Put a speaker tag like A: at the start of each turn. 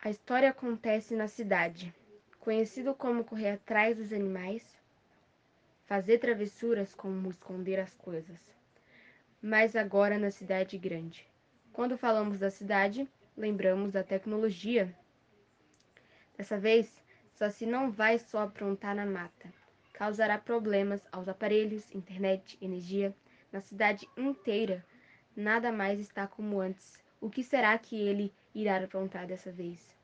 A: A história acontece na cidade, conhecido como correr atrás dos animais, fazer travessuras como esconder as coisas. Mas agora na cidade grande. Quando falamos da cidade, lembramos da tecnologia. Dessa vez, Saci não vai só aprontar na mata, causará problemas aos aparelhos, internet, energia, na cidade inteira. Nada mais está como antes. O que será que ele irá aprontar dessa vez?